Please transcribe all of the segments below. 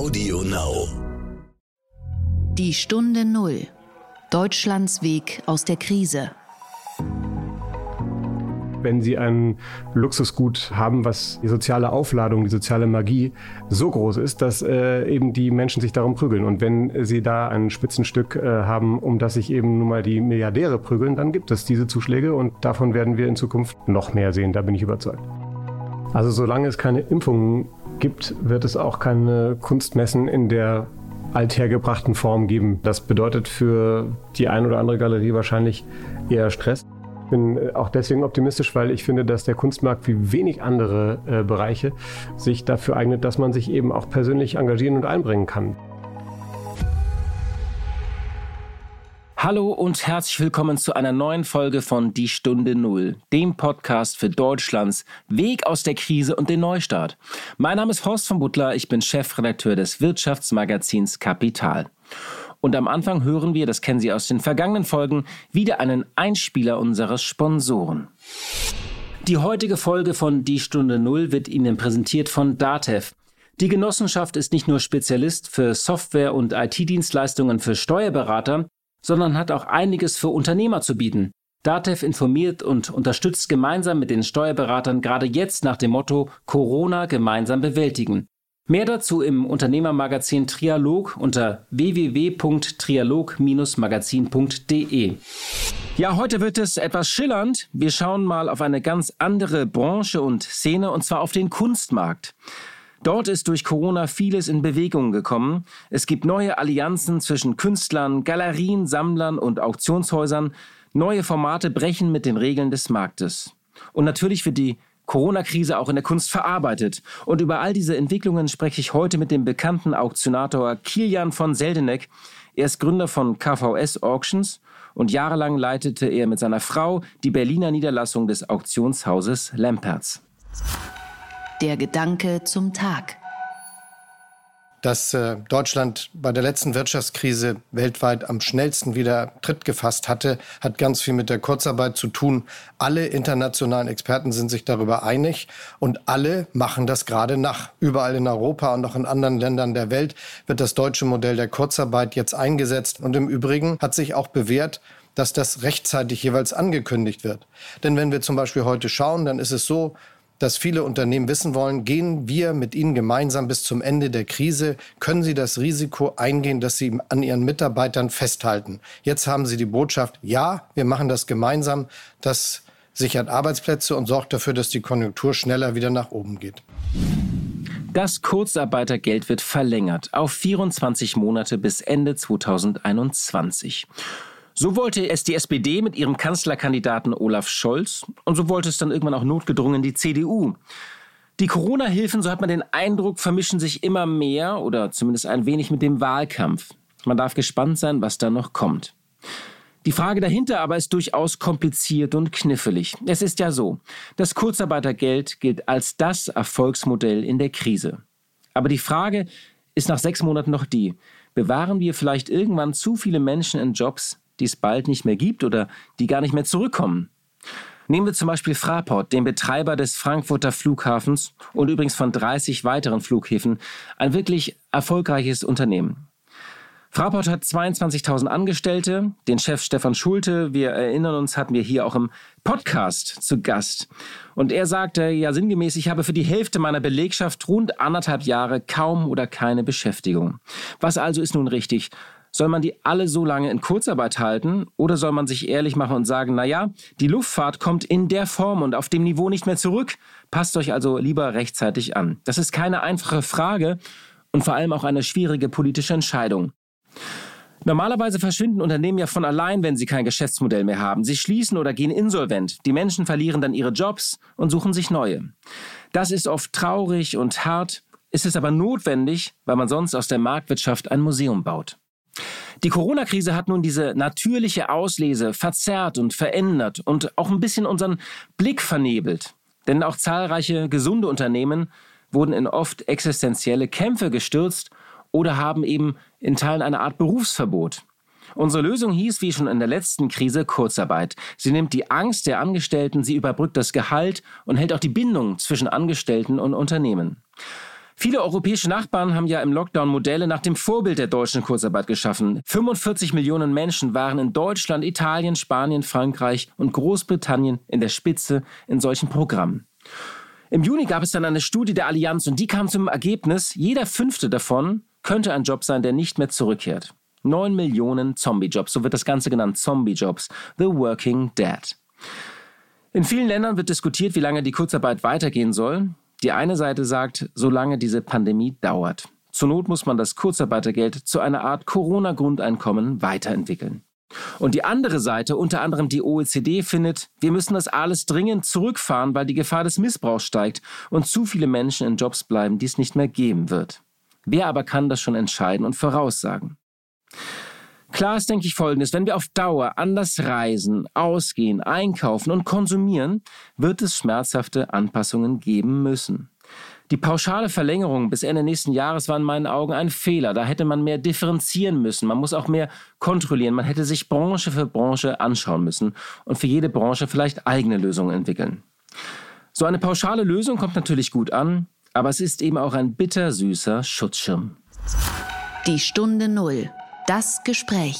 Audio Now. Die Stunde Null. Deutschlands Weg aus der Krise. wenn sie ein Luxusgut haben, was die soziale Aufladung, die soziale Magie so groß ist, dass äh, eben die Menschen sich darum prügeln. Und wenn sie da ein Spitzenstück äh, haben, um das sich eben nun mal die Milliardäre prügeln, dann gibt es diese Zuschläge und davon werden wir in Zukunft noch mehr sehen, da bin ich überzeugt. Also solange es keine Impfungen gibt, wird es auch keine Kunstmessen in der althergebrachten Form geben. Das bedeutet für die ein oder andere Galerie wahrscheinlich eher Stress. Ich bin äh, auch deswegen optimistisch, weil ich finde, dass der Kunstmarkt wie wenig andere äh, Bereiche sich dafür eignet, dass man sich eben auch persönlich engagieren und einbringen kann. Hallo und herzlich willkommen zu einer neuen Folge von Die Stunde Null, dem Podcast für Deutschlands Weg aus der Krise und den Neustart. Mein Name ist Horst von Butler, ich bin Chefredakteur des Wirtschaftsmagazins Kapital. Und am Anfang hören wir, das kennen Sie aus den vergangenen Folgen, wieder einen Einspieler unseres Sponsoren. Die heutige Folge von Die Stunde Null wird Ihnen präsentiert von Datev. Die Genossenschaft ist nicht nur Spezialist für Software- und IT-Dienstleistungen für Steuerberater, sondern hat auch einiges für Unternehmer zu bieten. Datev informiert und unterstützt gemeinsam mit den Steuerberatern gerade jetzt nach dem Motto Corona gemeinsam bewältigen. Mehr dazu im Unternehmermagazin Trialog unter www.trialog-magazin.de. Ja, heute wird es etwas schillernd. Wir schauen mal auf eine ganz andere Branche und Szene und zwar auf den Kunstmarkt. Dort ist durch Corona vieles in Bewegung gekommen. Es gibt neue Allianzen zwischen Künstlern, Galerien, Sammlern und Auktionshäusern. Neue Formate brechen mit den Regeln des Marktes. Und natürlich wird die Corona-Krise auch in der Kunst verarbeitet. Und über all diese Entwicklungen spreche ich heute mit dem bekannten Auktionator Kilian von Seldeneck. Er ist Gründer von KVS Auctions und jahrelang leitete er mit seiner Frau die Berliner Niederlassung des Auktionshauses Lamperts. Der Gedanke zum Tag. Dass äh, Deutschland bei der letzten Wirtschaftskrise weltweit am schnellsten wieder Tritt gefasst hatte, hat ganz viel mit der Kurzarbeit zu tun. Alle internationalen Experten sind sich darüber einig und alle machen das gerade nach. Überall in Europa und auch in anderen Ländern der Welt wird das deutsche Modell der Kurzarbeit jetzt eingesetzt. Und im Übrigen hat sich auch bewährt, dass das rechtzeitig jeweils angekündigt wird. Denn wenn wir zum Beispiel heute schauen, dann ist es so, dass viele Unternehmen wissen wollen, gehen wir mit Ihnen gemeinsam bis zum Ende der Krise? Können Sie das Risiko eingehen, dass Sie an Ihren Mitarbeitern festhalten? Jetzt haben Sie die Botschaft, ja, wir machen das gemeinsam. Das sichert Arbeitsplätze und sorgt dafür, dass die Konjunktur schneller wieder nach oben geht. Das Kurzarbeitergeld wird verlängert auf 24 Monate bis Ende 2021. So wollte es die SPD mit ihrem Kanzlerkandidaten Olaf Scholz und so wollte es dann irgendwann auch notgedrungen die CDU. Die Corona-Hilfen, so hat man den Eindruck, vermischen sich immer mehr oder zumindest ein wenig mit dem Wahlkampf. Man darf gespannt sein, was da noch kommt. Die Frage dahinter aber ist durchaus kompliziert und knifflig. Es ist ja so, das Kurzarbeitergeld gilt als das Erfolgsmodell in der Krise. Aber die Frage ist nach sechs Monaten noch die, bewahren wir vielleicht irgendwann zu viele Menschen in Jobs, die es bald nicht mehr gibt oder die gar nicht mehr zurückkommen. Nehmen wir zum Beispiel Fraport, den Betreiber des Frankfurter Flughafens und übrigens von 30 weiteren Flughäfen, ein wirklich erfolgreiches Unternehmen. Fraport hat 22.000 Angestellte. Den Chef Stefan Schulte, wir erinnern uns, hatten wir hier auch im Podcast zu Gast. Und er sagte ja sinngemäß, ich habe für die Hälfte meiner Belegschaft rund anderthalb Jahre kaum oder keine Beschäftigung. Was also ist nun richtig? Soll man die alle so lange in Kurzarbeit halten oder soll man sich ehrlich machen und sagen, naja, die Luftfahrt kommt in der Form und auf dem Niveau nicht mehr zurück. Passt euch also lieber rechtzeitig an. Das ist keine einfache Frage und vor allem auch eine schwierige politische Entscheidung. Normalerweise verschwinden Unternehmen ja von allein, wenn sie kein Geschäftsmodell mehr haben. Sie schließen oder gehen insolvent. Die Menschen verlieren dann ihre Jobs und suchen sich neue. Das ist oft traurig und hart, ist es aber notwendig, weil man sonst aus der Marktwirtschaft ein Museum baut. Die Corona-Krise hat nun diese natürliche Auslese verzerrt und verändert und auch ein bisschen unseren Blick vernebelt. Denn auch zahlreiche gesunde Unternehmen wurden in oft existenzielle Kämpfe gestürzt oder haben eben in Teilen eine Art Berufsverbot. Unsere Lösung hieß, wie schon in der letzten Krise, Kurzarbeit. Sie nimmt die Angst der Angestellten, sie überbrückt das Gehalt und hält auch die Bindung zwischen Angestellten und Unternehmen. Viele europäische Nachbarn haben ja im Lockdown Modelle nach dem Vorbild der deutschen Kurzarbeit geschaffen. 45 Millionen Menschen waren in Deutschland, Italien, Spanien, Frankreich und Großbritannien in der Spitze in solchen Programmen. Im Juni gab es dann eine Studie der Allianz und die kam zum Ergebnis, jeder fünfte davon könnte ein Job sein, der nicht mehr zurückkehrt. 9 Millionen Zombie-Jobs, so wird das Ganze genannt, Zombie-Jobs, The Working Dead. In vielen Ländern wird diskutiert, wie lange die Kurzarbeit weitergehen soll. Die eine Seite sagt, solange diese Pandemie dauert. Zur Not muss man das Kurzarbeitergeld zu einer Art Corona-Grundeinkommen weiterentwickeln. Und die andere Seite, unter anderem die OECD, findet, wir müssen das alles dringend zurückfahren, weil die Gefahr des Missbrauchs steigt und zu viele Menschen in Jobs bleiben, die es nicht mehr geben wird. Wer aber kann das schon entscheiden und voraussagen? Klar ist, denke ich, folgendes. Wenn wir auf Dauer anders reisen, ausgehen, einkaufen und konsumieren, wird es schmerzhafte Anpassungen geben müssen. Die pauschale Verlängerung bis Ende nächsten Jahres war in meinen Augen ein Fehler. Da hätte man mehr differenzieren müssen. Man muss auch mehr kontrollieren. Man hätte sich Branche für Branche anschauen müssen und für jede Branche vielleicht eigene Lösungen entwickeln. So eine pauschale Lösung kommt natürlich gut an, aber es ist eben auch ein bittersüßer Schutzschirm. Die Stunde Null. Das Gespräch.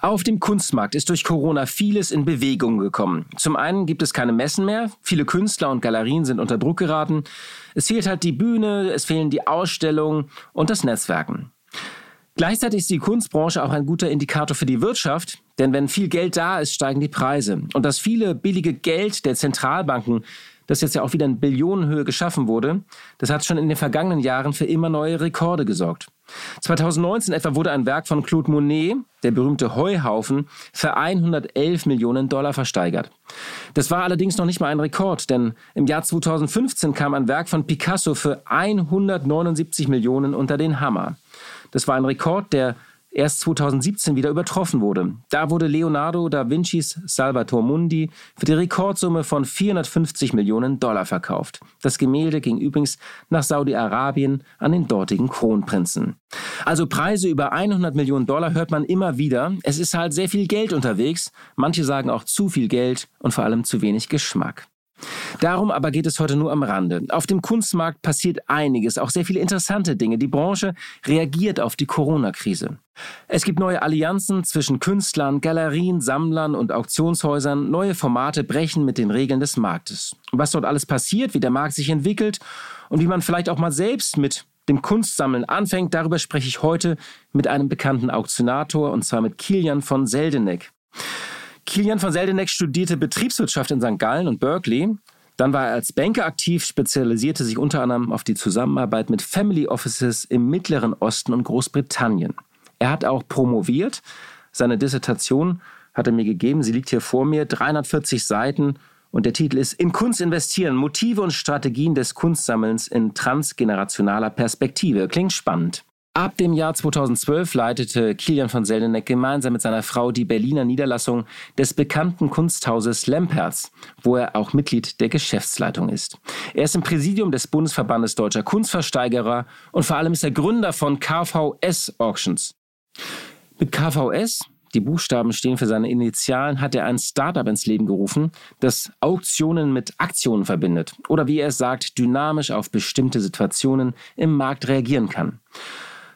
Auf dem Kunstmarkt ist durch Corona vieles in Bewegung gekommen. Zum einen gibt es keine Messen mehr, viele Künstler und Galerien sind unter Druck geraten. Es fehlt halt die Bühne, es fehlen die Ausstellungen und das Netzwerken. Gleichzeitig ist die Kunstbranche auch ein guter Indikator für die Wirtschaft, denn wenn viel Geld da ist, steigen die Preise. Und das viele billige Geld der Zentralbanken das jetzt ja auch wieder in Billionenhöhe geschaffen wurde, das hat schon in den vergangenen Jahren für immer neue Rekorde gesorgt. 2019 etwa wurde ein Werk von Claude Monet, der berühmte Heuhaufen, für 111 Millionen Dollar versteigert. Das war allerdings noch nicht mal ein Rekord, denn im Jahr 2015 kam ein Werk von Picasso für 179 Millionen unter den Hammer. Das war ein Rekord, der erst 2017 wieder übertroffen wurde. Da wurde Leonardo da Vincis Salvator Mundi für die Rekordsumme von 450 Millionen Dollar verkauft. Das Gemälde ging übrigens nach Saudi-Arabien an den dortigen Kronprinzen. Also Preise über 100 Millionen Dollar hört man immer wieder. Es ist halt sehr viel Geld unterwegs. Manche sagen auch zu viel Geld und vor allem zu wenig Geschmack. Darum aber geht es heute nur am Rande. Auf dem Kunstmarkt passiert einiges, auch sehr viele interessante Dinge. Die Branche reagiert auf die Corona-Krise. Es gibt neue Allianzen zwischen Künstlern, Galerien, Sammlern und Auktionshäusern. Neue Formate brechen mit den Regeln des Marktes. Was dort alles passiert, wie der Markt sich entwickelt und wie man vielleicht auch mal selbst mit dem Kunstsammeln anfängt, darüber spreche ich heute mit einem bekannten Auktionator und zwar mit Kilian von Seldeneck. Kilian von Seldeneck studierte Betriebswirtschaft in St. Gallen und Berkeley. Dann war er als Banker aktiv, spezialisierte sich unter anderem auf die Zusammenarbeit mit Family Offices im Mittleren Osten und Großbritannien. Er hat auch promoviert. Seine Dissertation hat er mir gegeben. Sie liegt hier vor mir, 340 Seiten. Und der Titel ist In Kunst investieren, Motive und Strategien des Kunstsammelns in transgenerationaler Perspektive. Klingt spannend. Ab dem Jahr 2012 leitete Kilian von Seldeneck gemeinsam mit seiner Frau die Berliner Niederlassung des bekannten Kunsthauses Lemperz, wo er auch Mitglied der Geschäftsleitung ist. Er ist im Präsidium des Bundesverbandes Deutscher Kunstversteigerer und vor allem ist er Gründer von KVS Auctions. Mit KVS, die Buchstaben stehen für seine Initialen, hat er ein Startup ins Leben gerufen, das Auktionen mit Aktionen verbindet oder wie er es sagt, dynamisch auf bestimmte Situationen im Markt reagieren kann.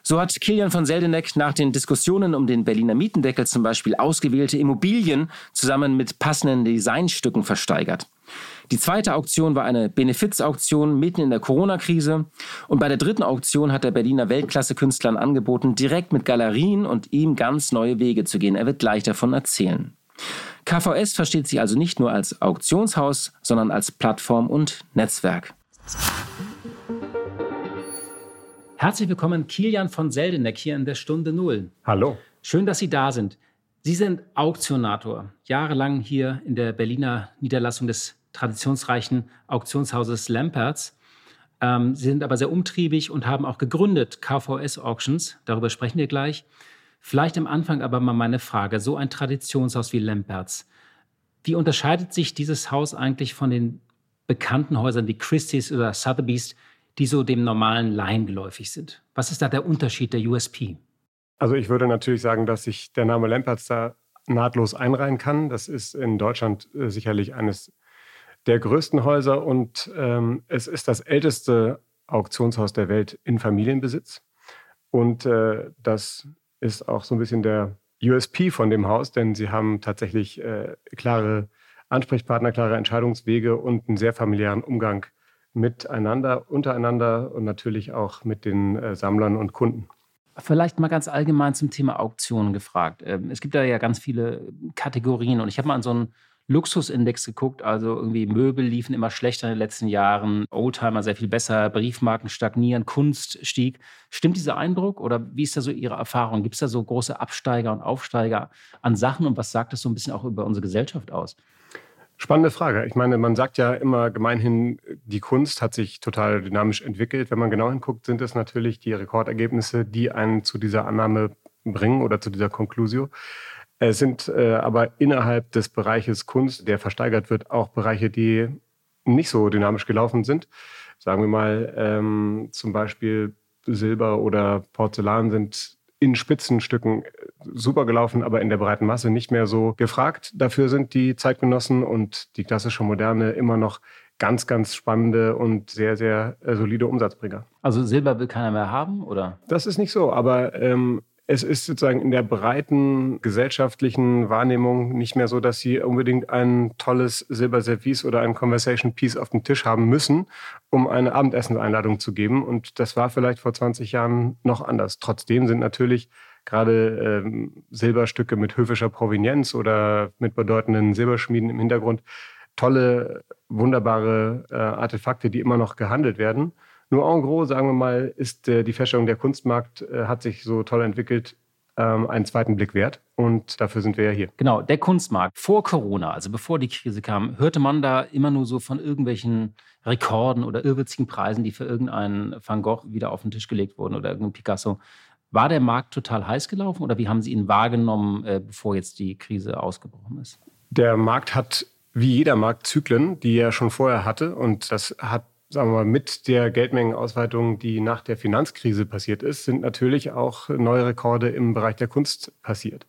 So hat Kilian von Seldeneck nach den Diskussionen um den Berliner Mietendeckel zum Beispiel ausgewählte Immobilien zusammen mit passenden Designstücken versteigert. Die zweite Auktion war eine Benefizauktion mitten in der Corona-Krise. Und bei der dritten Auktion hat der Berliner Weltklasse-Künstlern angeboten, direkt mit Galerien und ihm ganz neue Wege zu gehen. Er wird gleich davon erzählen. KVS versteht sich also nicht nur als Auktionshaus, sondern als Plattform und Netzwerk. Herzlich willkommen, Kilian von Seldeneck hier in der Stunde Null. Hallo. Schön, dass Sie da sind. Sie sind Auktionator, jahrelang hier in der Berliner Niederlassung des traditionsreichen Auktionshauses Lamperts. Ähm, Sie sind aber sehr umtriebig und haben auch gegründet KVS Auctions. Darüber sprechen wir gleich. Vielleicht am Anfang aber mal meine Frage: So ein Traditionshaus wie Lamperts. Wie unterscheidet sich dieses Haus eigentlich von den bekannten Häusern wie Christie's oder Sotheby's, die so dem normalen Laien geläufig sind? Was ist da der Unterschied, der USP? Also ich würde natürlich sagen, dass sich der Name Lamperts da nahtlos einreihen kann. Das ist in Deutschland äh, sicherlich eines der größten Häuser und ähm, es ist das älteste Auktionshaus der Welt in Familienbesitz. Und äh, das ist auch so ein bisschen der USP von dem Haus, denn sie haben tatsächlich äh, klare Ansprechpartner, klare Entscheidungswege und einen sehr familiären Umgang miteinander, untereinander und natürlich auch mit den äh, Sammlern und Kunden. Vielleicht mal ganz allgemein zum Thema Auktionen gefragt. Ähm, es gibt da ja ganz viele Kategorien und ich habe mal an so einen Luxusindex geguckt, also irgendwie Möbel liefen immer schlechter in den letzten Jahren, Oldtimer sehr viel besser, Briefmarken stagnieren, Kunst stieg. Stimmt dieser Eindruck oder wie ist da so Ihre Erfahrung? Gibt es da so große Absteiger und Aufsteiger an Sachen und was sagt das so ein bisschen auch über unsere Gesellschaft aus? Spannende Frage. Ich meine, man sagt ja immer gemeinhin, die Kunst hat sich total dynamisch entwickelt. Wenn man genau hinguckt, sind es natürlich die Rekordergebnisse, die einen zu dieser Annahme bringen oder zu dieser Conclusio. Es sind äh, aber innerhalb des Bereiches Kunst, der versteigert wird, auch Bereiche, die nicht so dynamisch gelaufen sind. Sagen wir mal, ähm, zum Beispiel Silber oder Porzellan sind in Spitzenstücken super gelaufen, aber in der breiten Masse nicht mehr so gefragt. Dafür sind die Zeitgenossen und die klassische Moderne immer noch ganz, ganz spannende und sehr, sehr äh, solide Umsatzbringer. Also Silber will keiner mehr haben, oder? Das ist nicht so, aber ähm, es ist sozusagen in der breiten gesellschaftlichen Wahrnehmung nicht mehr so, dass sie unbedingt ein tolles Silberservice oder ein Conversation Piece auf dem Tisch haben müssen, um eine Abendessenseinladung zu geben. Und das war vielleicht vor 20 Jahren noch anders. Trotzdem sind natürlich gerade ähm, Silberstücke mit höfischer Provenienz oder mit bedeutenden Silberschmieden im Hintergrund tolle, wunderbare äh, Artefakte, die immer noch gehandelt werden. Nur en gros, sagen wir mal, ist äh, die Feststellung, der Kunstmarkt äh, hat sich so toll entwickelt, ähm, einen zweiten Blick wert. Und dafür sind wir ja hier. Genau, der Kunstmarkt. Vor Corona, also bevor die Krise kam, hörte man da immer nur so von irgendwelchen Rekorden oder irrwitzigen Preisen, die für irgendeinen Van Gogh wieder auf den Tisch gelegt wurden oder irgendein Picasso. War der Markt total heiß gelaufen oder wie haben Sie ihn wahrgenommen, äh, bevor jetzt die Krise ausgebrochen ist? Der Markt hat wie jeder Markt Zyklen, die er schon vorher hatte. Und das hat sagen wir mal, mit der Geldmengenausweitung, die nach der Finanzkrise passiert ist, sind natürlich auch neue Rekorde im Bereich der Kunst passiert.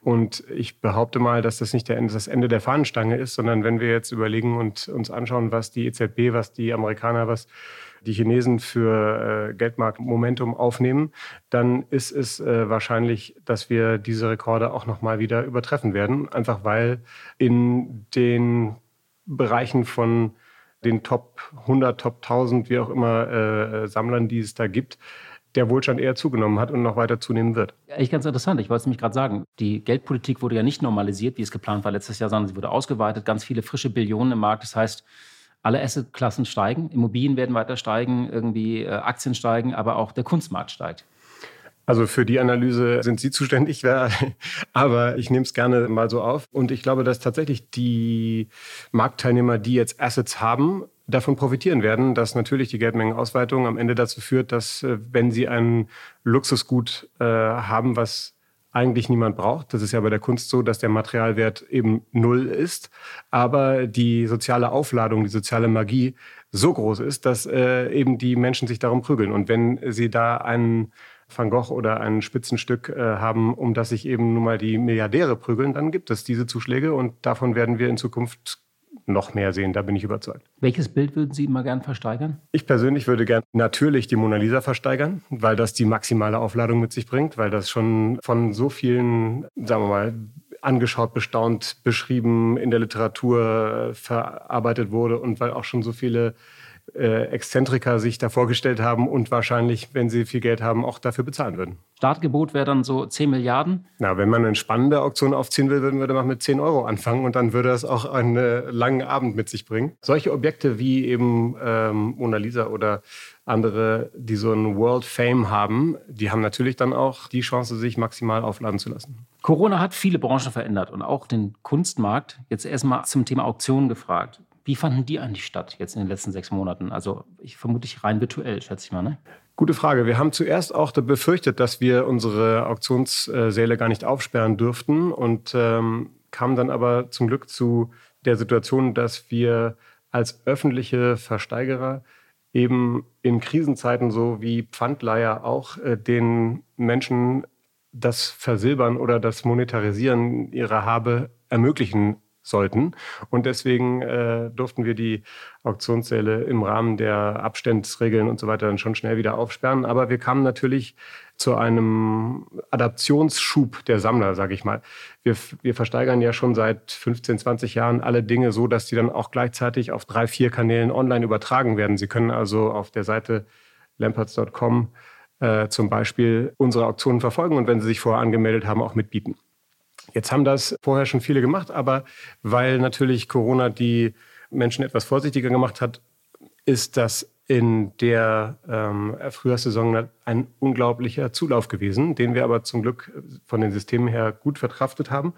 Und ich behaupte mal, dass das nicht das Ende der Fahnenstange ist, sondern wenn wir jetzt überlegen und uns anschauen, was die EZB, was die Amerikaner, was die Chinesen für äh, Geldmarktmomentum aufnehmen, dann ist es äh, wahrscheinlich, dass wir diese Rekorde auch nochmal wieder übertreffen werden. Einfach weil in den Bereichen von den Top 100, Top 1000, wie auch immer, äh, Sammlern, die es da gibt, der Wohlstand eher zugenommen hat und noch weiter zunehmen wird. Echt ganz interessant. Ich wollte es nämlich gerade sagen. Die Geldpolitik wurde ja nicht normalisiert, wie es geplant war letztes Jahr, sondern sie wurde ausgeweitet. Ganz viele frische Billionen im Markt. Das heißt, alle Assetklassen steigen. Immobilien werden weiter steigen, irgendwie äh, Aktien steigen, aber auch der Kunstmarkt steigt. Also für die Analyse sind Sie zuständig, aber ich nehme es gerne mal so auf. Und ich glaube, dass tatsächlich die Marktteilnehmer, die jetzt Assets haben, davon profitieren werden, dass natürlich die Geldmengenausweitung am Ende dazu führt, dass äh, wenn sie ein Luxusgut äh, haben, was eigentlich niemand braucht. Das ist ja bei der Kunst so, dass der Materialwert eben null ist, aber die soziale Aufladung, die soziale Magie so groß ist, dass äh, eben die Menschen sich darum prügeln. Und wenn sie da einen Van Gogh oder ein Spitzenstück äh, haben, um das sich eben nun mal die Milliardäre prügeln, dann gibt es diese Zuschläge und davon werden wir in Zukunft noch mehr sehen, da bin ich überzeugt. Welches Bild würden Sie immer gern versteigern? Ich persönlich würde gern natürlich die Mona Lisa versteigern, weil das die maximale Aufladung mit sich bringt, weil das schon von so vielen, sagen wir mal, angeschaut, bestaunt, beschrieben, in der Literatur äh, verarbeitet wurde und weil auch schon so viele äh, Exzentriker sich da vorgestellt haben und wahrscheinlich, wenn sie viel Geld haben, auch dafür bezahlen würden. Startgebot wäre dann so 10 Milliarden? Na, wenn man eine spannende Auktion aufziehen will, würden wir da mal mit 10 Euro anfangen und dann würde das auch einen langen Abend mit sich bringen. Solche Objekte wie eben ähm, Mona Lisa oder andere, die so einen World Fame haben, die haben natürlich dann auch die Chance, sich maximal aufladen zu lassen. Corona hat viele Branchen verändert und auch den Kunstmarkt. Jetzt erstmal zum Thema Auktionen gefragt. Wie fanden die eigentlich statt jetzt in den letzten sechs Monaten? Also ich vermute ich rein virtuell, schätze ich mal. Ne? Gute Frage. Wir haben zuerst auch befürchtet, dass wir unsere Auktionssäle gar nicht aufsperren dürften und ähm, kamen dann aber zum Glück zu der Situation, dass wir als öffentliche Versteigerer eben in Krisenzeiten so wie Pfandleiher auch äh, den Menschen das Versilbern oder das Monetarisieren ihrer Habe ermöglichen sollten. Und deswegen äh, durften wir die Auktionssäle im Rahmen der Abstandsregeln und so weiter dann schon schnell wieder aufsperren. Aber wir kamen natürlich zu einem Adaptionsschub der Sammler, sage ich mal. Wir, wir versteigern ja schon seit 15, 20 Jahren alle Dinge so, dass die dann auch gleichzeitig auf drei, vier Kanälen online übertragen werden. Sie können also auf der Seite lamperts.com äh, zum Beispiel unsere Auktionen verfolgen und wenn Sie sich vorher angemeldet haben, auch mitbieten. Jetzt haben das vorher schon viele gemacht, aber weil natürlich Corona die Menschen etwas vorsichtiger gemacht hat, ist das in der ähm, Frühjahrssaison ein unglaublicher Zulauf gewesen, den wir aber zum Glück von den Systemen her gut verkraftet haben.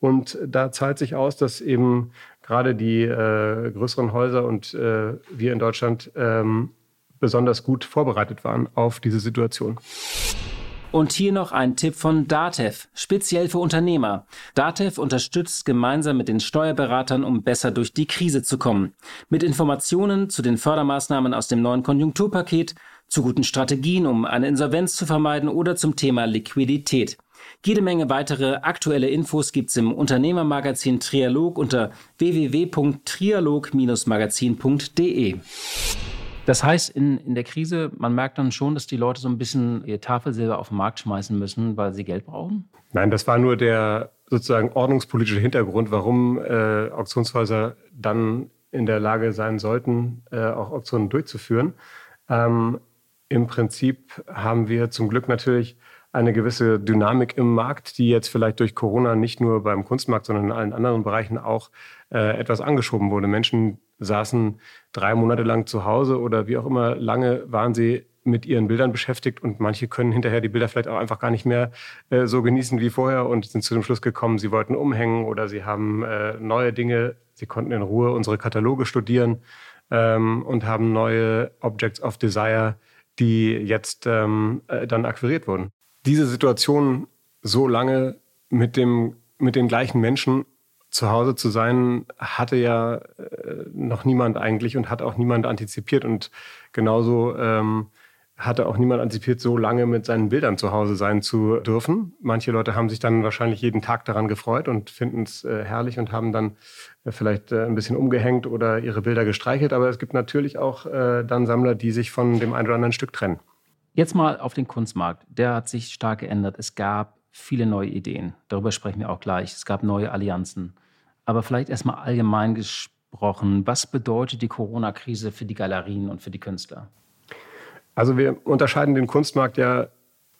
Und da zahlt sich aus, dass eben gerade die äh, größeren Häuser und äh, wir in Deutschland ähm, besonders gut vorbereitet waren auf diese Situation. Und hier noch ein Tipp von Datev, speziell für Unternehmer. Datev unterstützt gemeinsam mit den Steuerberatern, um besser durch die Krise zu kommen. Mit Informationen zu den Fördermaßnahmen aus dem neuen Konjunkturpaket, zu guten Strategien, um eine Insolvenz zu vermeiden oder zum Thema Liquidität. Jede Menge weitere aktuelle Infos gibt's im Unternehmermagazin Trialog unter www.trialog-magazin.de. Das heißt, in, in der Krise, man merkt dann schon, dass die Leute so ein bisschen ihr Tafelsilber auf den Markt schmeißen müssen, weil sie Geld brauchen? Nein, das war nur der sozusagen ordnungspolitische Hintergrund, warum äh, Auktionshäuser dann in der Lage sein sollten, äh, auch Auktionen durchzuführen. Ähm, Im Prinzip haben wir zum Glück natürlich eine gewisse Dynamik im Markt, die jetzt vielleicht durch Corona nicht nur beim Kunstmarkt, sondern in allen anderen Bereichen auch äh, etwas angeschoben wurde. Menschen saßen drei Monate lang zu Hause oder wie auch immer lange waren sie mit ihren Bildern beschäftigt und manche können hinterher die Bilder vielleicht auch einfach gar nicht mehr äh, so genießen wie vorher und sind zu dem Schluss gekommen, sie wollten umhängen oder sie haben äh, neue Dinge, sie konnten in Ruhe unsere Kataloge studieren ähm, und haben neue Objects of Desire, die jetzt ähm, äh, dann akquiriert wurden. Diese Situation so lange mit, dem, mit den gleichen Menschen zu Hause zu sein, hatte ja äh, noch niemand eigentlich und hat auch niemand antizipiert. Und genauso ähm, hatte auch niemand antizipiert, so lange mit seinen Bildern zu Hause sein zu dürfen. Manche Leute haben sich dann wahrscheinlich jeden Tag daran gefreut und finden es äh, herrlich und haben dann äh, vielleicht äh, ein bisschen umgehängt oder ihre Bilder gestreichelt. Aber es gibt natürlich auch äh, dann Sammler, die sich von dem einen oder anderen Stück trennen. Jetzt mal auf den Kunstmarkt. Der hat sich stark geändert. Es gab viele neue Ideen. Darüber sprechen wir auch gleich. Es gab neue Allianzen. Aber vielleicht erstmal allgemein gesprochen, was bedeutet die Corona-Krise für die Galerien und für die Künstler? Also wir unterscheiden den Kunstmarkt ja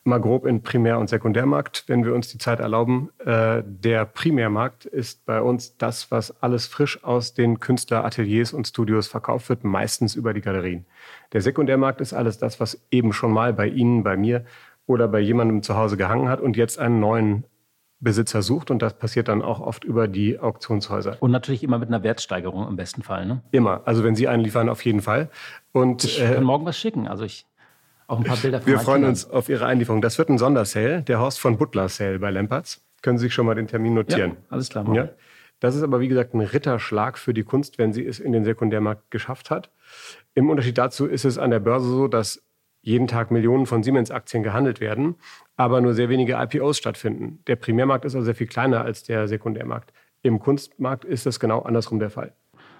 mal grob in Primär- und Sekundärmarkt, wenn wir uns die Zeit erlauben. Äh, der Primärmarkt ist bei uns das, was alles frisch aus den Künstlerateliers und Studios verkauft wird, meistens über die Galerien. Der Sekundärmarkt ist alles das, was eben schon mal bei Ihnen, bei mir oder bei jemandem zu Hause gehangen hat und jetzt einen neuen Besitzer sucht und das passiert dann auch oft über die Auktionshäuser. Und natürlich immer mit einer Wertsteigerung im besten Fall, ne? Immer. Also wenn Sie einliefern, auf jeden Fall. Und ich kann äh, morgen was schicken. Also ich auch ein paar Bilder von Wir freuen uns auf Ihre Einlieferung. Das wird ein Sondersale, der Horst von Butler Sale bei Lamperts. Können Sie sich schon mal den Termin notieren? Ja, alles klar. Ja. Das ist aber, wie gesagt, ein Ritterschlag für die Kunst, wenn sie es in den Sekundärmarkt geschafft hat. Im Unterschied dazu ist es an der Börse so, dass jeden Tag Millionen von Siemens-Aktien gehandelt werden, aber nur sehr wenige IPOs stattfinden. Der Primärmarkt ist also sehr viel kleiner als der Sekundärmarkt. Im Kunstmarkt ist das genau andersrum der Fall.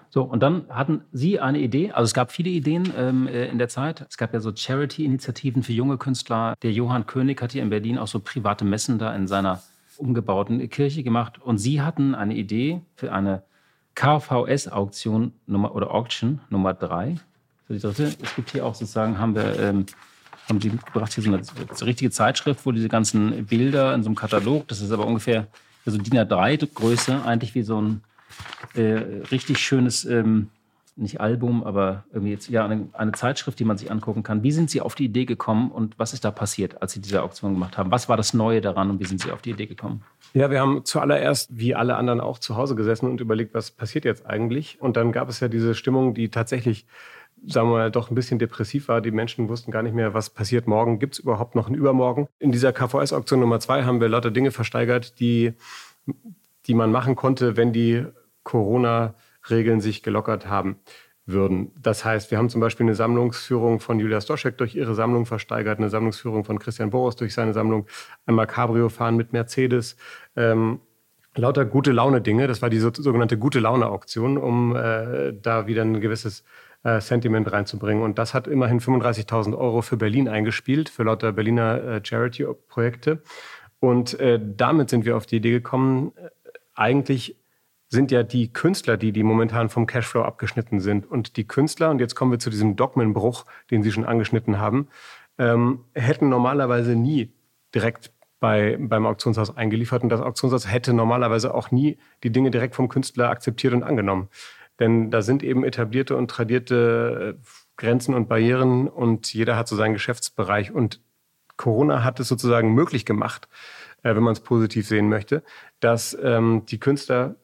So, und dann hatten Sie eine Idee, also es gab viele Ideen ähm, äh, in der Zeit. Es gab ja so Charity-Initiativen für junge Künstler. Der Johann König hat hier in Berlin auch so private Messen da in seiner umgebauten Kirche gemacht. Und Sie hatten eine Idee für eine KVS-Auktion oder Auction Nummer drei. So die dritte. Es gibt hier auch sozusagen, haben wir ähm, haben die gebracht, hier so eine, so eine, richtige Zeitschrift, wo diese ganzen Bilder in so einem Katalog, das ist aber ungefähr so DIN A3-Größe, eigentlich wie so ein äh, richtig schönes, ähm, nicht Album, aber irgendwie jetzt ja eine, eine, Zeitschrift, die man sich angucken kann. Wie sind Sie auf die Idee gekommen und was ist da passiert, als Sie diese Auktion gemacht haben? Was war das Neue daran und wie sind Sie auf die Idee gekommen? Ja, wir haben zuallererst, wie alle anderen auch, zu Hause gesessen und überlegt, was passiert jetzt eigentlich. Und dann gab es ja diese Stimmung, die tatsächlich sagen wir mal, doch ein bisschen depressiv war. Die Menschen wussten gar nicht mehr, was passiert morgen. Gibt es überhaupt noch einen Übermorgen? In dieser KVS-Auktion Nummer zwei haben wir lauter Dinge versteigert, die, die man machen konnte, wenn die Corona-Regeln sich gelockert haben würden. Das heißt, wir haben zum Beispiel eine Sammlungsführung von Julia Stoschek durch ihre Sammlung versteigert, eine Sammlungsführung von Christian Boros durch seine Sammlung, einmal Cabrio fahren mit Mercedes. Ähm, lauter gute Laune-Dinge. Das war die so, sogenannte gute Laune-Auktion, um äh, da wieder ein gewisses äh, Sentiment reinzubringen. Und das hat immerhin 35.000 Euro für Berlin eingespielt, für lauter Berliner äh, Charity-Projekte. Und äh, damit sind wir auf die Idee gekommen, äh, eigentlich sind ja die Künstler, die, die momentan vom Cashflow abgeschnitten sind. Und die Künstler, und jetzt kommen wir zu diesem Dogmenbruch, den Sie schon angeschnitten haben, ähm, hätten normalerweise nie direkt bei, beim Auktionshaus eingeliefert. Und das Auktionshaus hätte normalerweise auch nie die Dinge direkt vom Künstler akzeptiert und angenommen. Denn da sind eben etablierte und tradierte äh, Grenzen und Barrieren und jeder hat so seinen Geschäftsbereich. Und Corona hat es sozusagen möglich gemacht, äh, wenn man es positiv sehen möchte, dass ähm, die Künstler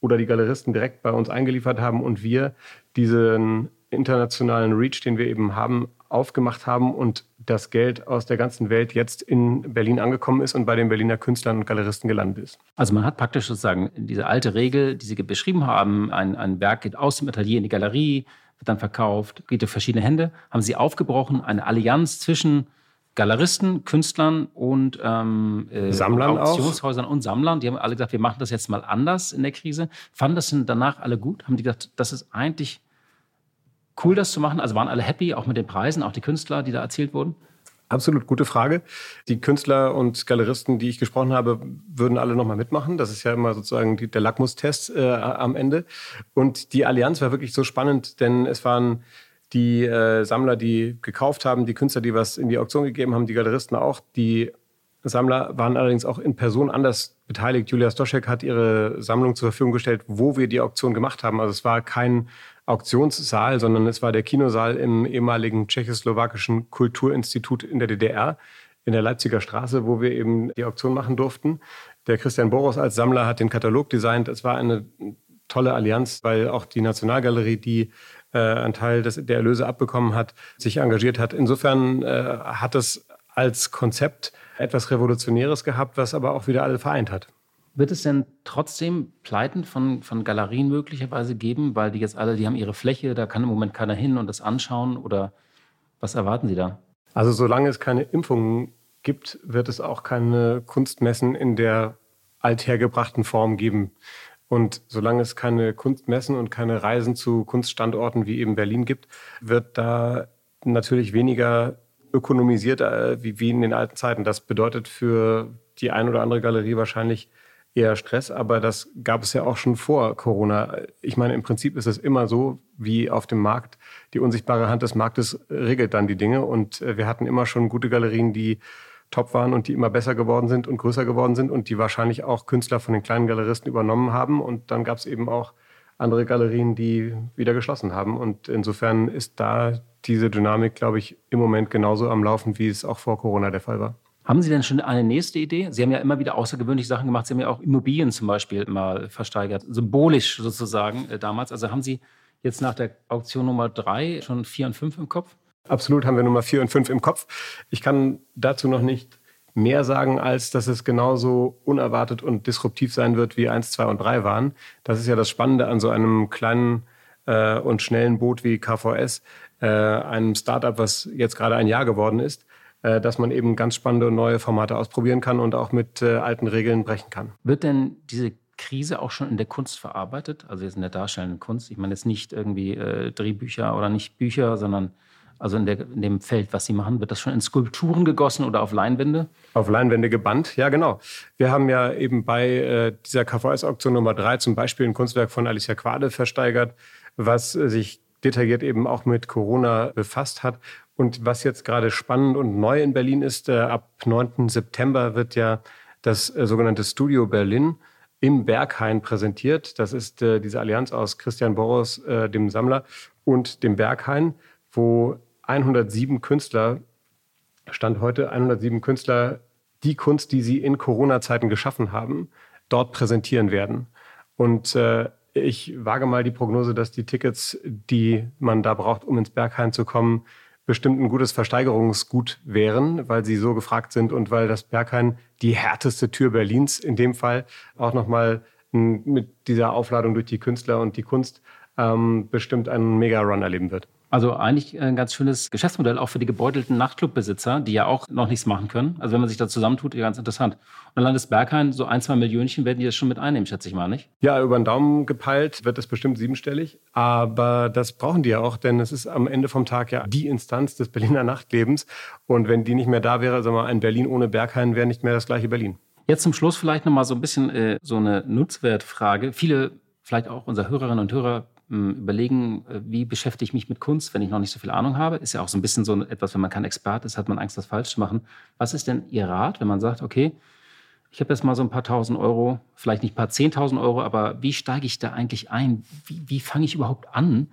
oder die Galeristen direkt bei uns eingeliefert haben und wir diesen internationalen Reach, den wir eben haben, aufgemacht haben und das Geld aus der ganzen Welt jetzt in Berlin angekommen ist und bei den Berliner Künstlern und Galeristen gelandet ist. Also man hat praktisch sozusagen diese alte Regel, die Sie beschrieben haben, ein, ein Werk geht aus dem Atelier in die Galerie, wird dann verkauft, geht durch verschiedene Hände, haben Sie aufgebrochen, eine Allianz zwischen Galeristen, Künstlern und ähm, äh, Sammlern Auktionshäusern auch. und Sammlern. Die haben alle gesagt, wir machen das jetzt mal anders in der Krise. Fanden das denn danach alle gut? Haben die gesagt, das ist eigentlich cool, das zu machen? Also waren alle happy, auch mit den Preisen, auch die Künstler, die da erzählt wurden? Absolut gute Frage. Die Künstler und Galeristen, die ich gesprochen habe, würden alle nochmal mitmachen. Das ist ja immer sozusagen die, der Lackmustest äh, am Ende. Und die Allianz war wirklich so spannend, denn es waren die äh, Sammler, die gekauft haben, die Künstler, die was in die Auktion gegeben haben, die Galeristen auch. Die Sammler waren allerdings auch in Person anders beteiligt. Julia Stoschek hat ihre Sammlung zur Verfügung gestellt, wo wir die Auktion gemacht haben. Also es war kein Auktionssaal, sondern es war der Kinosaal im ehemaligen tschechoslowakischen Kulturinstitut in der DDR in der Leipziger Straße, wo wir eben die Auktion machen durften. Der Christian Boros als Sammler hat den Katalog designt. Es war eine tolle Allianz, weil auch die Nationalgalerie, die äh, einen Teil des, der Erlöse abbekommen hat, sich engagiert hat. Insofern äh, hat es als Konzept etwas Revolutionäres gehabt, was aber auch wieder alle vereint hat. Wird es denn trotzdem Pleiten von, von Galerien möglicherweise geben, weil die jetzt alle, die haben ihre Fläche, da kann im Moment keiner hin und das anschauen oder was erwarten Sie da? Also solange es keine Impfungen gibt, wird es auch keine Kunstmessen in der althergebrachten Form geben. Und solange es keine Kunstmessen und keine Reisen zu Kunststandorten wie eben Berlin gibt, wird da natürlich weniger ökonomisiert äh, wie, in den alten Zeiten. Das bedeutet für die ein oder andere Galerie wahrscheinlich eher Stress, aber das gab es ja auch schon vor Corona. Ich meine, im Prinzip ist es immer so, wie auf dem Markt. Die unsichtbare Hand des Marktes regelt dann die Dinge und äh, wir hatten immer schon gute Galerien, die top waren und die immer besser geworden sind und größer geworden sind und die wahrscheinlich auch Künstler von den kleinen Galeristen übernommen haben. Und dann gab es eben auch andere Galerien, die wieder geschlossen haben. Und insofern ist da diese Dynamik, glaube ich, im Moment genauso am Laufen, wie es auch vor Corona der Fall war. Haben Sie denn schon eine nächste Idee? Sie haben ja immer wieder außergewöhnliche Sachen gemacht. Sie haben ja auch Immobilien zum Beispiel mal versteigert, symbolisch sozusagen äh, damals. Also haben Sie jetzt nach der Auktion Nummer drei schon vier und fünf im Kopf? Absolut haben wir Nummer vier und fünf im Kopf. Ich kann dazu noch nicht mehr sagen, als dass es genauso unerwartet und disruptiv sein wird, wie eins, zwei und drei waren. Das ist ja das Spannende an so einem kleinen äh, und schnellen Boot wie KVS, äh, einem Startup, was jetzt gerade ein Jahr geworden ist, dass man eben ganz spannende und neue Formate ausprobieren kann und auch mit äh, alten Regeln brechen kann. Wird denn diese Krise auch schon in der Kunst verarbeitet? Also jetzt in der darstellenden Kunst. Ich meine jetzt nicht irgendwie äh, Drehbücher oder nicht Bücher, sondern also in, der, in, dem Feld, was Sie machen, wird das schon in Skulpturen gegossen oder auf Leinwände? Auf Leinwände gebannt, ja genau. Wir haben ja eben bei äh, dieser KVS-Auktion Nummer drei zum Beispiel ein Kunstwerk von Alicia Quade versteigert, was äh, sich detailliert eben auch mit Corona befasst hat. Und was jetzt gerade spannend und neu in Berlin ist, äh, ab 9. September wird ja das äh, sogenannte Studio Berlin im Berghain präsentiert. Das ist äh, diese Allianz aus Christian Boros, äh, dem Sammler, und dem Berghain, wo 107 Künstler, Stand heute 107 Künstler, die Kunst, die sie in Corona-Zeiten geschaffen haben, dort präsentieren werden. Und äh, ich wage mal die Prognose, dass die Tickets, die man da braucht, um ins Berghain zu kommen, bestimmt ein gutes Versteigerungsgut wären, weil sie so gefragt sind und weil das Berghain die härteste Tür Berlins in dem Fall auch nochmal mit dieser Aufladung durch die Künstler und die Kunst ähm, bestimmt einen Mega-Run erleben wird. Also eigentlich ein ganz schönes Geschäftsmodell auch für die gebeutelten Nachtclubbesitzer, die ja auch noch nichts machen können. Also wenn man sich da zusammentut, ganz interessant. Und dann Landesberghain, so ein, zwei Millionchen werden die das schon mit einnehmen, schätze ich mal, nicht? Ja, über den Daumen gepeilt wird das bestimmt siebenstellig. Aber das brauchen die ja auch, denn es ist am Ende vom Tag ja die Instanz des Berliner Nachtlebens. Und wenn die nicht mehr da wäre, sagen wir mal, ein Berlin ohne Berghain wäre nicht mehr das gleiche Berlin. Jetzt zum Schluss vielleicht nochmal so ein bisschen äh, so eine Nutzwertfrage. Viele, vielleicht auch unsere Hörerinnen und Hörer, überlegen, äh, wie beschäftige ich mich mit Kunst, wenn ich noch nicht so viel Ahnung habe. Ist ja auch so ein bisschen so etwas, wenn man kein Experte ist, hat man Angst, das falsch zu machen. Was ist denn Ihr Rat, wenn man sagt, okay, ich habe jetzt mal so ein paar tausend Euro, vielleicht nicht ein paar zehntausend Euro, aber wie steige ich da eigentlich ein? Wie, wie fange ich überhaupt an?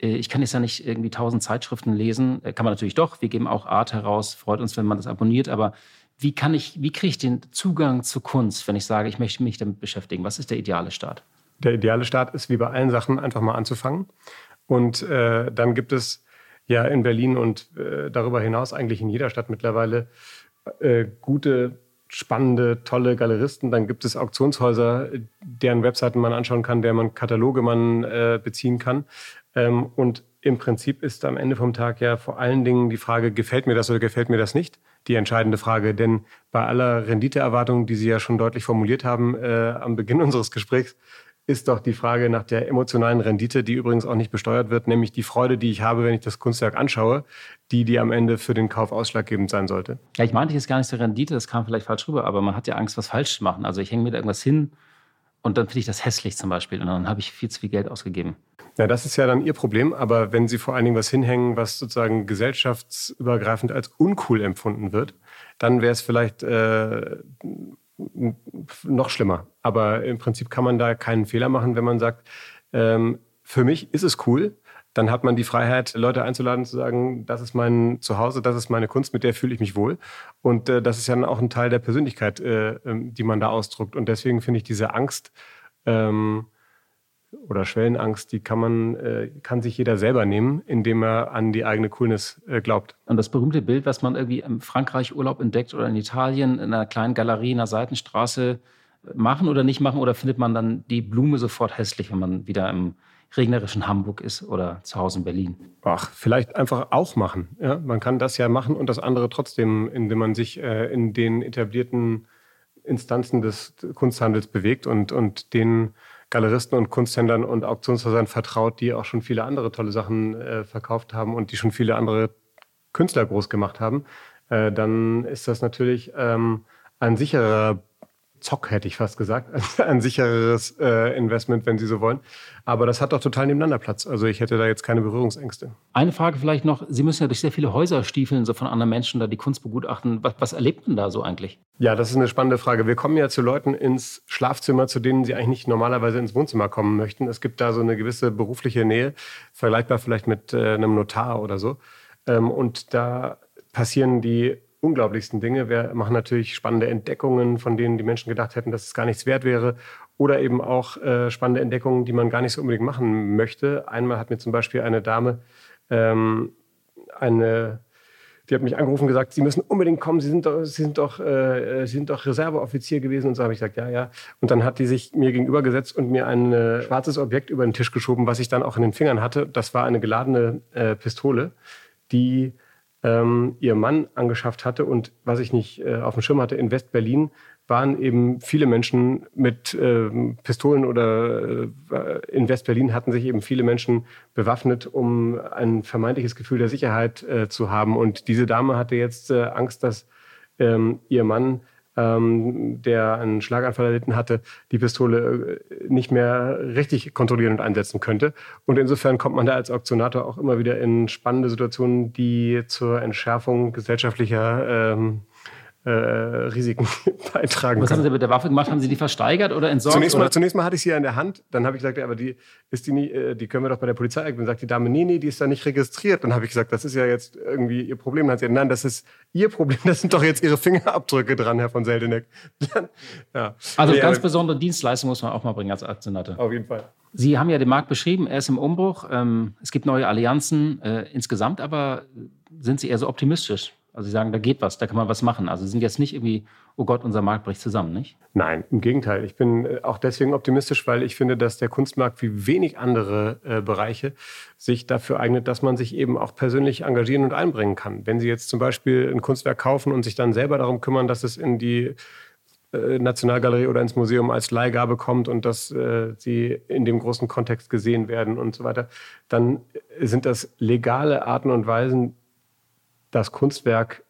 Äh, ich kann jetzt ja nicht irgendwie tausend Zeitschriften lesen. Äh, kann man natürlich doch. Wir geben auch Art heraus. Freut uns, wenn man das abonniert. Aber wie kann ich, wie kriege ich den Zugang zur Kunst, wenn ich sage, ich möchte mich damit beschäftigen? Was ist der ideale Start? Der ideale Start ist, wie bei allen Sachen, einfach mal anzufangen. Und äh, dann gibt es ja in Berlin und äh, darüber hinaus eigentlich in jeder Stadt mittlerweile äh, gute, spannende, tolle Galeristen. Dann gibt es Auktionshäuser, deren Webseiten man anschauen kann, deren man Kataloge man äh, beziehen kann. Ähm, und im Prinzip ist am Ende vom Tag ja vor allen Dingen die Frage, gefällt mir das oder gefällt mir das nicht, die entscheidende Frage. Denn bei aller Renditeerwartung, die Sie ja schon deutlich formuliert haben äh, am Beginn unseres Gesprächs, ist doch die Frage nach der emotionalen Rendite, die übrigens auch nicht besteuert wird, nämlich die Freude, die ich habe, wenn ich das Kunstwerk anschaue, die, die am Ende für den Kauf ausschlaggebend sein sollte. Ja, ich meinte jetzt gar nicht so Rendite, das kam vielleicht falsch rüber, aber man hat ja Angst, was falsch zu machen. Also ich hänge mir da irgendwas hin und dann finde ich das hässlich zum Beispiel und dann habe ich viel zu viel Geld ausgegeben. Ja, das ist ja dann Ihr Problem, aber wenn Sie vor allen Dingen was hinhängen, was sozusagen gesellschaftsübergreifend als uncool empfunden wird, dann wäre es vielleicht äh, noch schlimmer. Aber im Prinzip kann man da keinen Fehler machen, wenn man sagt, ähm, für mich ist es cool. Dann hat man die Freiheit, Leute einzuladen, zu sagen, das ist mein Zuhause, das ist meine Kunst, mit der fühle ich mich wohl. Und äh, das ist ja dann auch ein Teil der Persönlichkeit, äh, ähm, die man da ausdruckt. Und deswegen finde ich diese Angst, ähm, oder Schwellenangst, die kann man, äh, kann sich jeder selber nehmen, indem er an die eigene Coolness äh, glaubt. Und das berühmte Bild, was man irgendwie im Frankreich Urlaub entdeckt oder in Italien in einer kleinen Galerie in einer Seitenstraße äh, machen oder nicht machen, oder findet man dann die Blume sofort hässlich, wenn man wieder im regnerischen Hamburg ist oder zu Hause in Berlin? Ach, vielleicht einfach auch machen. Ja? Man kann das ja machen und das andere trotzdem, indem man sich äh, in den etablierten Instanzen des Kunsthandels bewegt und, und den Galeristen und Kunsthändlern und Auktionshäusern vertraut, die auch schon viele andere tolle Sachen äh, verkauft haben und die schon viele andere Künstler groß gemacht haben, äh, dann ist das natürlich ähm, ein sicherer Zock, hätte ich fast gesagt. Ein sichereres äh, Investment, wenn Sie so wollen. Aber das hat doch total nebeneinander Platz. Also ich hätte da jetzt keine Berührungsängste. Eine Frage vielleicht noch. Sie müssen ja durch sehr viele Häuser stiefeln, so von anderen Menschen da die Kunst begutachten. Was, was erlebt man da so eigentlich? Ja, das ist eine spannende Frage. Wir kommen ja zu Leuten ins Schlafzimmer, zu denen sie eigentlich nicht normalerweise ins Wohnzimmer kommen möchten. Es gibt da so eine gewisse berufliche Nähe, vergleichbar vielleicht mit äh, einem Notar oder so. Ähm, und da passieren die unglaublichsten Dinge. Wir machen natürlich spannende Entdeckungen, von denen die Menschen gedacht hätten, dass es gar nichts wert wäre. Oder eben auch äh, spannende Entdeckungen, die man gar nicht so unbedingt machen möchte. Einmal hat mir zum Beispiel eine Dame ähm, eine die hat mich angerufen und gesagt, Sie müssen unbedingt kommen, Sie sind doch, Sie sind doch, äh, Sie sind doch Reserveoffizier gewesen. Und so habe ich gesagt, ja, ja. Und dann hat die sich mir gegenüber gesetzt und mir ein äh, schwarzes Objekt über den Tisch geschoben, was ich dann auch in den Fingern hatte. Das war eine geladene äh, Pistole, die ähm, ihr Mann angeschafft hatte. Und was ich nicht äh, auf dem Schirm hatte, in West-Berlin waren eben viele Menschen mit äh, Pistolen oder äh, in West-Berlin hatten sich eben viele Menschen bewaffnet, um ein vermeintliches Gefühl der Sicherheit äh, zu haben. Und diese Dame hatte jetzt äh, Angst, dass ähm, ihr Mann ähm, der einen Schlaganfall erlitten hatte, die Pistole äh, nicht mehr richtig kontrollieren und einsetzen könnte. Und insofern kommt man da als Auktionator auch immer wieder in spannende Situationen, die zur Entschärfung gesellschaftlicher ähm, äh, Risiken beitragen. Was können. haben Sie mit der Waffe gemacht? Haben Sie die versteigert oder entsorgt? Zunächst mal, oder? zunächst mal hatte ich sie ja in der Hand. Dann habe ich gesagt, ja, aber die ist die nie, äh, die können wir doch bei der Polizei. Dann sagt die Dame, nee, nee, die ist da nicht registriert. Dann habe ich gesagt, das ist ja jetzt irgendwie ihr Problem. Dann hat sie gesagt, nein, das ist ihr Problem. Das sind doch jetzt ihre Fingerabdrücke dran, Herr von Seldeneck. Dann, ja. Also nee, ganz besondere Dienstleistung muss man auch mal bringen als Aktionator. Auf jeden Fall. Sie haben ja den Markt beschrieben, er ist im Umbruch. Ähm, es gibt neue Allianzen. Äh, insgesamt aber sind Sie eher so optimistisch? Also Sie sagen, da geht was, da kann man was machen. Also Sie sind jetzt nicht irgendwie, oh Gott, unser Markt bricht zusammen, nicht? Nein, im Gegenteil. Ich bin äh, auch deswegen optimistisch, weil ich finde, dass der Kunstmarkt wie wenig andere äh, Bereiche sich dafür eignet, dass man sich eben auch persönlich engagieren und einbringen kann. Wenn Sie jetzt zum Beispiel ein Kunstwerk kaufen und sich dann selber darum kümmern, dass es in die äh, Nationalgalerie oder ins Museum als Leihgabe kommt und dass äh, sie in dem großen Kontext gesehen werden und so weiter, dann sind das legale Arten und Weisen, das Kunstwerk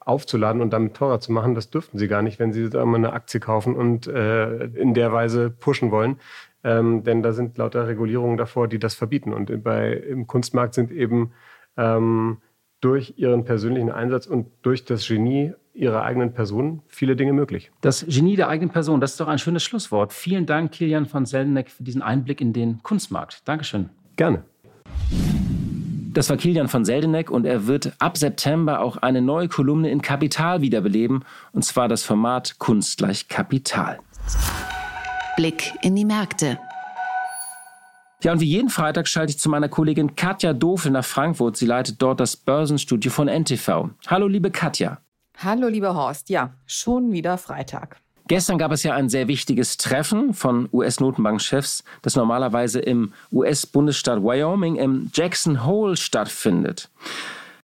aufzuladen und damit teurer zu machen. Das dürften sie gar nicht, wenn sie da mal eine Aktie kaufen und äh, in der Weise pushen wollen. Ähm, denn da sind lauter Regulierungen davor, die das verbieten. Und bei, im Kunstmarkt sind eben ähm, durch ihren persönlichen Einsatz und durch das Genie ihrer eigenen Person viele Dinge möglich. Das Genie der eigenen Person, das ist doch ein schönes Schlusswort. Vielen Dank, Kilian von Selneck, für diesen Einblick in den Kunstmarkt. Dankeschön. Gerne. Das war Kilian von Seldeneck und er wird ab September auch eine neue Kolumne in Kapital wiederbeleben, und zwar das Format Kunst gleich Kapital. Blick in die Märkte. Ja, und wie jeden Freitag schalte ich zu meiner Kollegin Katja Dofel nach Frankfurt. Sie leitet dort das Börsenstudio von NTV. Hallo, liebe Katja. Hallo, lieber Horst. Ja, schon wieder Freitag. Gestern gab es ja ein sehr wichtiges Treffen von US-Notenbankchefs, das normalerweise im US-Bundesstaat Wyoming im Jackson Hole stattfindet.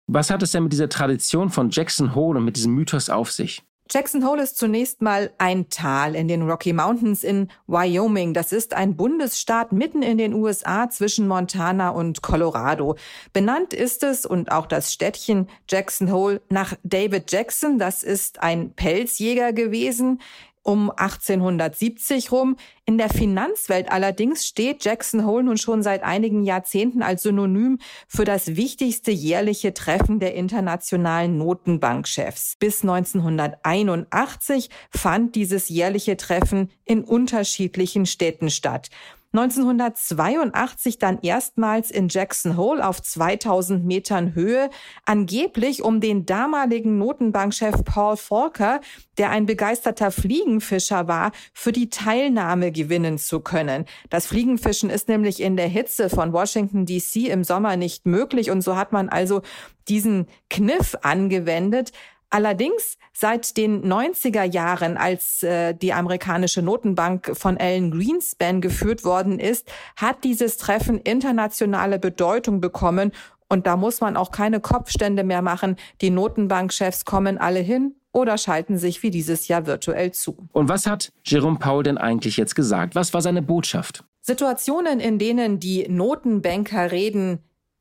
Was hat es denn mit dieser Tradition von Jackson Hole und mit diesem Mythos auf sich? Jackson Hole ist zunächst mal ein Tal in den Rocky Mountains in Wyoming. Das ist ein Bundesstaat mitten in den USA zwischen Montana und Colorado. Benannt ist es und auch das Städtchen Jackson Hole nach David Jackson. Das ist ein Pelzjäger gewesen um 1870 rum. In der Finanzwelt allerdings steht Jackson Hole nun schon seit einigen Jahrzehnten als Synonym für das wichtigste jährliche Treffen der internationalen Notenbankchefs. Bis 1981 fand dieses jährliche Treffen in unterschiedlichen Städten statt. 1982 dann erstmals in Jackson Hole auf 2000 Metern Höhe, angeblich um den damaligen Notenbankchef Paul Volcker, der ein begeisterter Fliegenfischer war, für die Teilnahme gewinnen zu können. Das Fliegenfischen ist nämlich in der Hitze von Washington DC im Sommer nicht möglich und so hat man also diesen Kniff angewendet, Allerdings seit den 90er Jahren, als äh, die amerikanische Notenbank von Alan Greenspan geführt worden ist, hat dieses Treffen internationale Bedeutung bekommen und da muss man auch keine Kopfstände mehr machen. Die Notenbankchefs kommen alle hin oder schalten sich wie dieses Jahr virtuell zu. Und was hat Jerome Paul denn eigentlich jetzt gesagt? Was war seine Botschaft? Situationen, in denen die Notenbanker reden,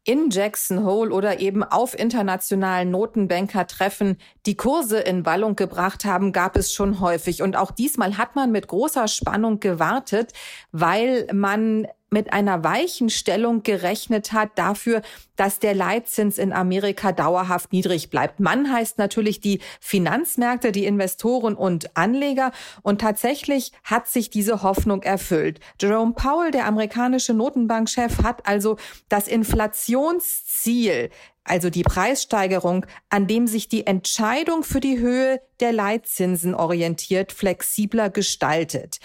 in Jackson Hole oder eben auf internationalen Notenbanker-Treffen die Kurse in Ballung gebracht haben, gab es schon häufig. Und auch diesmal hat man mit großer Spannung gewartet, weil man mit einer weichen Stellung gerechnet hat dafür, dass der Leitzins in Amerika dauerhaft niedrig bleibt. Man heißt natürlich die Finanzmärkte, die Investoren und Anleger. Und tatsächlich hat sich diese Hoffnung erfüllt. Jerome Powell, der amerikanische Notenbankchef, hat also das Inflationsziel also die Preissteigerung, an dem sich die Entscheidung für die Höhe der Leitzinsen orientiert, flexibler gestaltet.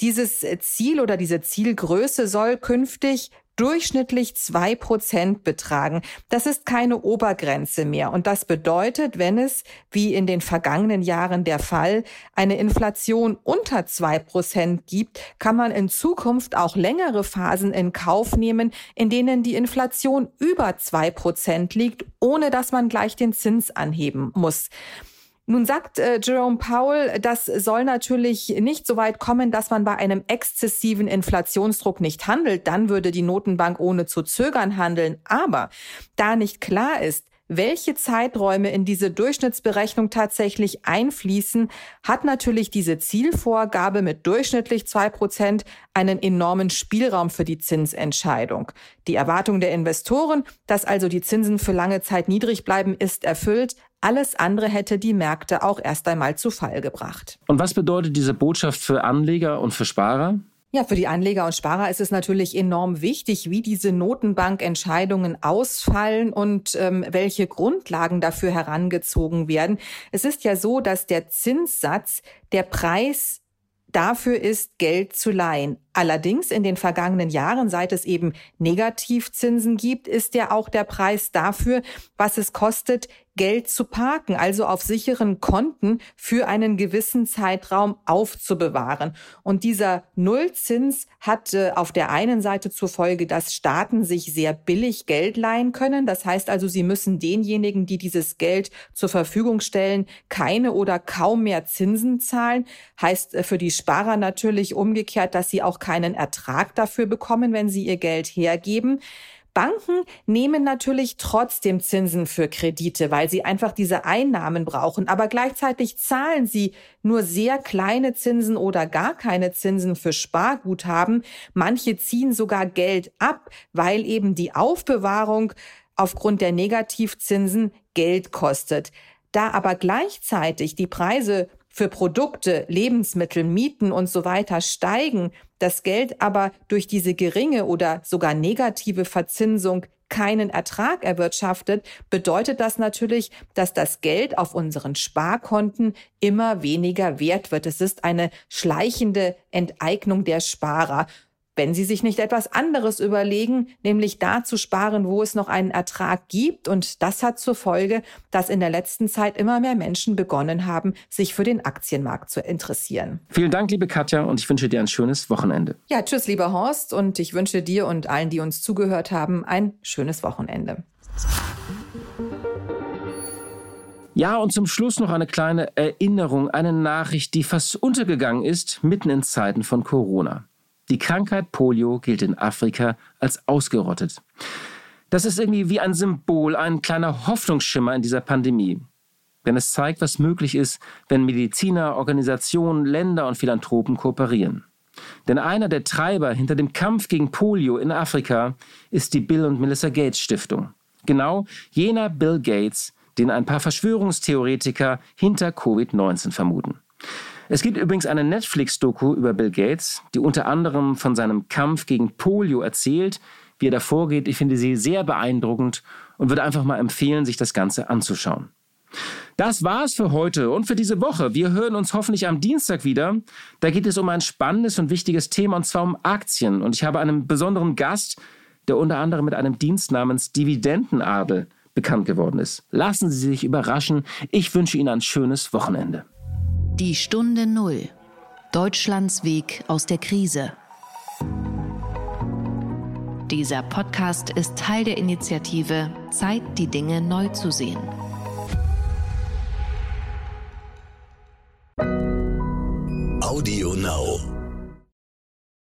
Dieses Ziel oder diese Zielgröße soll künftig durchschnittlich zwei Prozent betragen. Das ist keine Obergrenze mehr. Und das bedeutet, wenn es, wie in den vergangenen Jahren der Fall, eine Inflation unter zwei Prozent gibt, kann man in Zukunft auch längere Phasen in Kauf nehmen, in denen die Inflation über zwei Prozent liegt, ohne dass man gleich den Zins anheben muss. Nun sagt äh, Jerome Powell, das soll natürlich nicht so weit kommen, dass man bei einem exzessiven Inflationsdruck nicht handelt. Dann würde die Notenbank ohne zu zögern handeln. Aber da nicht klar ist, welche Zeiträume in diese Durchschnittsberechnung tatsächlich einfließen, hat natürlich diese Zielvorgabe mit durchschnittlich zwei Prozent einen enormen Spielraum für die Zinsentscheidung. Die Erwartung der Investoren, dass also die Zinsen für lange Zeit niedrig bleiben, ist erfüllt. Alles andere hätte die Märkte auch erst einmal zu Fall gebracht. Und was bedeutet diese Botschaft für Anleger und für Sparer? Ja, für die Anleger und Sparer ist es natürlich enorm wichtig, wie diese Notenbankentscheidungen ausfallen und ähm, welche Grundlagen dafür herangezogen werden. Es ist ja so, dass der Zinssatz der Preis dafür ist, Geld zu leihen. Allerdings in den vergangenen Jahren, seit es eben Negativzinsen gibt, ist ja auch der Preis dafür, was es kostet, Geld zu parken, also auf sicheren Konten für einen gewissen Zeitraum aufzubewahren. Und dieser Nullzins hat äh, auf der einen Seite zur Folge, dass Staaten sich sehr billig Geld leihen können. Das heißt also, sie müssen denjenigen, die dieses Geld zur Verfügung stellen, keine oder kaum mehr Zinsen zahlen. Heißt äh, für die Sparer natürlich umgekehrt, dass sie auch keinen Ertrag dafür bekommen, wenn sie ihr Geld hergeben. Banken nehmen natürlich trotzdem Zinsen für Kredite, weil sie einfach diese Einnahmen brauchen. Aber gleichzeitig zahlen sie nur sehr kleine Zinsen oder gar keine Zinsen für Sparguthaben. Manche ziehen sogar Geld ab, weil eben die Aufbewahrung aufgrund der Negativzinsen Geld kostet. Da aber gleichzeitig die Preise für Produkte, Lebensmittel, Mieten und so weiter steigen, das Geld aber durch diese geringe oder sogar negative Verzinsung keinen Ertrag erwirtschaftet, bedeutet das natürlich, dass das Geld auf unseren Sparkonten immer weniger wert wird. Es ist eine schleichende Enteignung der Sparer wenn sie sich nicht etwas anderes überlegen, nämlich da zu sparen, wo es noch einen Ertrag gibt. Und das hat zur Folge, dass in der letzten Zeit immer mehr Menschen begonnen haben, sich für den Aktienmarkt zu interessieren. Vielen Dank, liebe Katja, und ich wünsche dir ein schönes Wochenende. Ja, tschüss, lieber Horst, und ich wünsche dir und allen, die uns zugehört haben, ein schönes Wochenende. Ja, und zum Schluss noch eine kleine Erinnerung, eine Nachricht, die fast untergegangen ist, mitten in Zeiten von Corona. Die Krankheit Polio gilt in Afrika als ausgerottet. Das ist irgendwie wie ein Symbol, ein kleiner Hoffnungsschimmer in dieser Pandemie. Denn es zeigt, was möglich ist, wenn Mediziner, Organisationen, Länder und Philanthropen kooperieren. Denn einer der Treiber hinter dem Kampf gegen Polio in Afrika ist die Bill und Melissa Gates Stiftung. Genau jener Bill Gates, den ein paar Verschwörungstheoretiker hinter Covid-19 vermuten. Es gibt übrigens eine Netflix-Doku über Bill Gates, die unter anderem von seinem Kampf gegen Polio erzählt, wie er da vorgeht. Ich finde sie sehr beeindruckend und würde einfach mal empfehlen, sich das Ganze anzuschauen. Das war's für heute und für diese Woche. Wir hören uns hoffentlich am Dienstag wieder. Da geht es um ein spannendes und wichtiges Thema und zwar um Aktien. Und ich habe einen besonderen Gast, der unter anderem mit einem Dienst namens Dividendenadel bekannt geworden ist. Lassen Sie sich überraschen. Ich wünsche Ihnen ein schönes Wochenende. Die Stunde Null. Deutschlands Weg aus der Krise. Dieser Podcast ist Teil der Initiative Zeit, die Dinge neu zu sehen. Audio Now.